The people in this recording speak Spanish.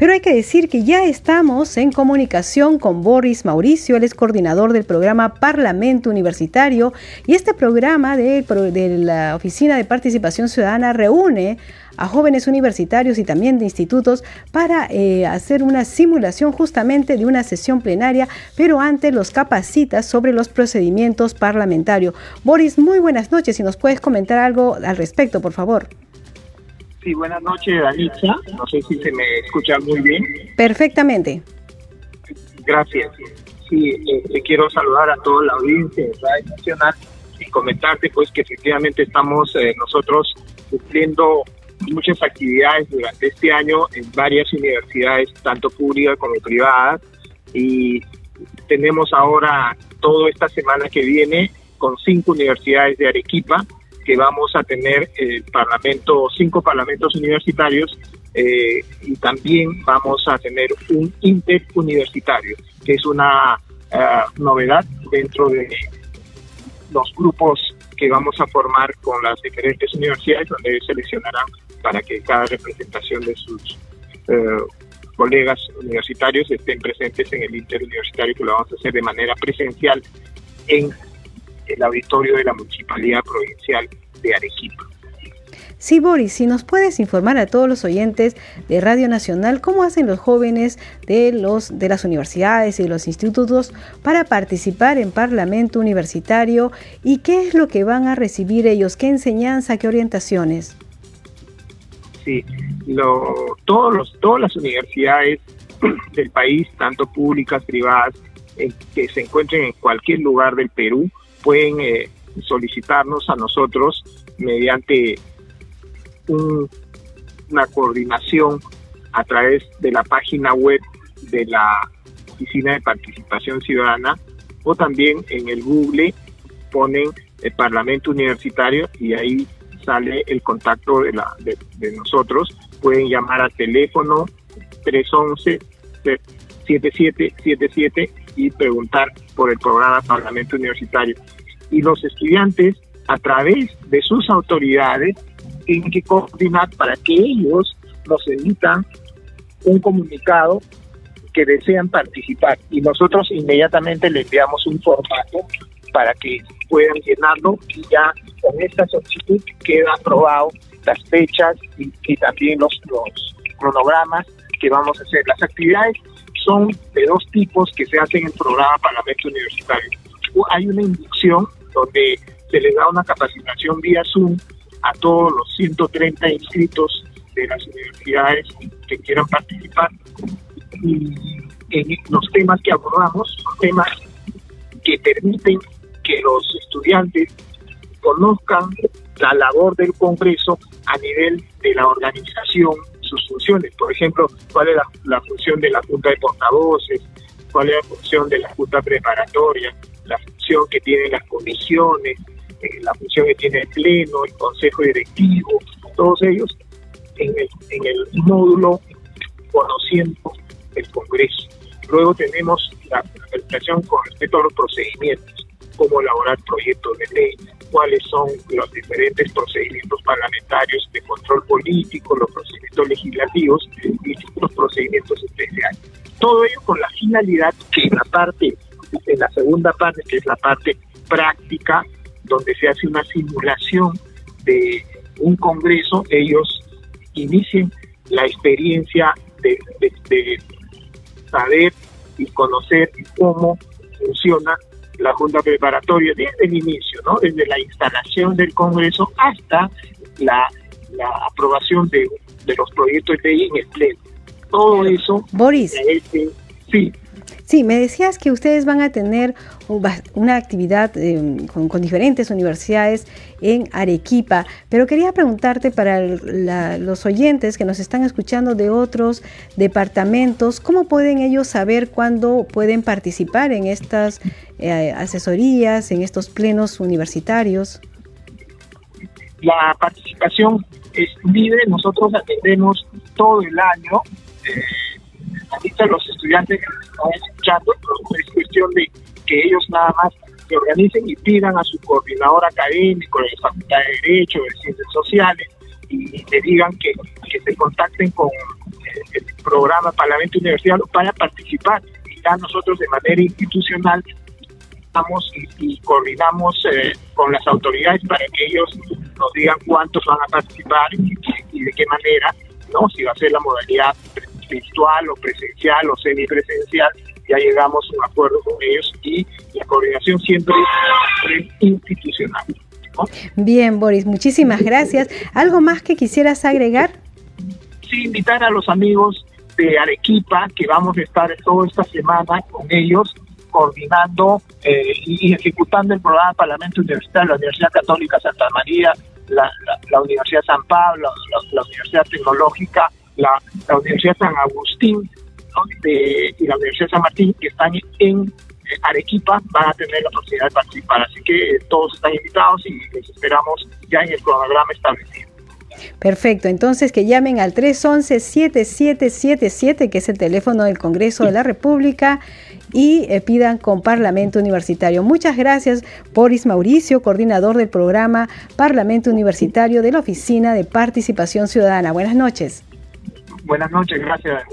Pero hay que decir que ya estamos en comunicación con Boris Mauricio, él es coordinador del programa Parlamento Universitario y este programa de, la Oficina de Participación Ciudadana reúne a jóvenes universitarios y también de institutos para eh, hacer una simulación justamente de una sesión plenaria, pero antes los capacita sobre los procedimientos parlamentarios. Boris, muy buenas noches. Si nos puedes comentar algo al respecto, por favor. Sí, buenas noches, Anitza. No sé si se me escucha muy bien. Perfectamente. Gracias. Sí, eh, quiero saludar a toda la audiencia de Radio Nacional y comentarte pues que efectivamente estamos eh, nosotros cumpliendo muchas actividades durante este año en varias universidades, tanto públicas como privadas, y tenemos ahora toda esta semana que viene con cinco universidades de Arequipa que vamos a tener el parlamento, cinco parlamentos universitarios eh, y también vamos a tener un interuniversitario, que es una eh, novedad dentro de los grupos que vamos a formar con las diferentes universidades, donde seleccionarán para que cada representación de sus eh, colegas universitarios estén presentes en el interuniversitario, que lo vamos a hacer de manera presencial en el auditorio de la Municipalidad Provincial de Arequipa. Sí, Boris, si nos puedes informar a todos los oyentes de Radio Nacional cómo hacen los jóvenes de, los, de las universidades y de los institutos para participar en Parlamento Universitario y qué es lo que van a recibir ellos, qué enseñanza, qué orientaciones. Sí, lo, todos los, todas las universidades del país, tanto públicas, privadas, que se encuentren en cualquier lugar del Perú, pueden eh, solicitarnos a nosotros mediante una coordinación a través de la página web de la Oficina de Participación Ciudadana o también en el Google ponen el Parlamento Universitario y ahí sale el contacto de, de, nosotros. Pueden llamar al teléfono 311-7777 y preguntar por el programa Parlamento Universitario. Y los estudiantes, a través de sus autoridades, tienen que coordinar para que ellos nos emitan un comunicado que desean participar y nosotros inmediatamente le enviamos un formato para que puedan llenarlo y ya con esta solicitud queda aprobado las fechas y, también los, los cronogramas que vamos a hacer. Las actividades son de dos tipos que se hacen en el programa Parlamento Universitario. Hay una inducción donde se les da una capacitación vía Zoom a todos los 130 inscritos de las universidades que quieran participar. Y en los temas que abordamos son temas que permiten que los estudiantes conozcan la labor del Congreso a nivel de la organización, sus funciones. Por ejemplo, cuál es la, función de la Junta de Portavoces, cuál es la función de la Junta Preparatoria, la función que tienen las comisiones, eh, la función que tiene el Pleno, el Consejo Directivo, todos ellos en el, en el módulo conociendo el Congreso. Luego tenemos la presentación con respecto a los procedimientos, cómo elaborar proyectos de ley, cuáles son los diferentes procedimientos parlamentarios de control político, los procedimientos legislativos y los procedimientos especiales. Todo ello con la finalidad que en la parte, en la segunda parte, que es la parte práctica, donde se hace una simulación de un congreso, ellos inicien la experiencia de, saber y conocer cómo funciona la Junta Preparatoria desde el inicio, ¿no? desde la instalación del Congreso hasta la, aprobación de, los proyectos de ley en el Pleno. Todo eso. Boris. sí. Sí, me decías que ustedes van a tener una actividad em, con, diferentes universidades en Arequipa, pero quería preguntarte para los oyentes que nos están escuchando de otros departamentos, ¿cómo pueden ellos saber cuándo pueden participar en estas eh, asesorías, en estos plenos universitarios? La participación es libre, nosotros atendemos todo el año. Ahorita los estudiantes que están escuchando, es cuestión de que ellos nada más se organicen y pidan a su coordinador académico de la Facultad de Derecho, de Ciencias Sociales, y le digan que, se contacten con eh, programa Parlamento Universitario para participar. Y ya nosotros de manera institucional estamos y, coordinamos eh, con las autoridades para que ellos nos digan cuántos van a participar y, de qué manera, no si va a ser la modalidad virtual o presencial o semipresencial, ya llegamos a un acuerdo con ellos y la coordinación siempre es institucional. Bien, Boris, muchísimas gracias. ¿Algo más que quisieras agregar? Sí, invitar a los amigos de Arequipa que vamos a estar toda esta semana con ellos coordinando eh, y ejecutando el programa Parlamento Universitario, la Universidad Católica Santa María, la, Universidad San Pablo, la, Universidad Tecnológica, la, Universidad San Agustín y la Universidad San Martín, que están en Arequipa, van a tener la oportunidad de participar. Así que todos están invitados y les esperamos ya en el cronograma establecido. Perfecto, entonces que llamen al 311-7777, que es el teléfono del Congreso de la República, y eh, pidan con Parlamento Universitario. Muchas gracias, Boris Mauricio, coordinador del programa Parlamento Universitario de la Oficina de Participación Ciudadana. Buenas noches. Buenas noches, gracias.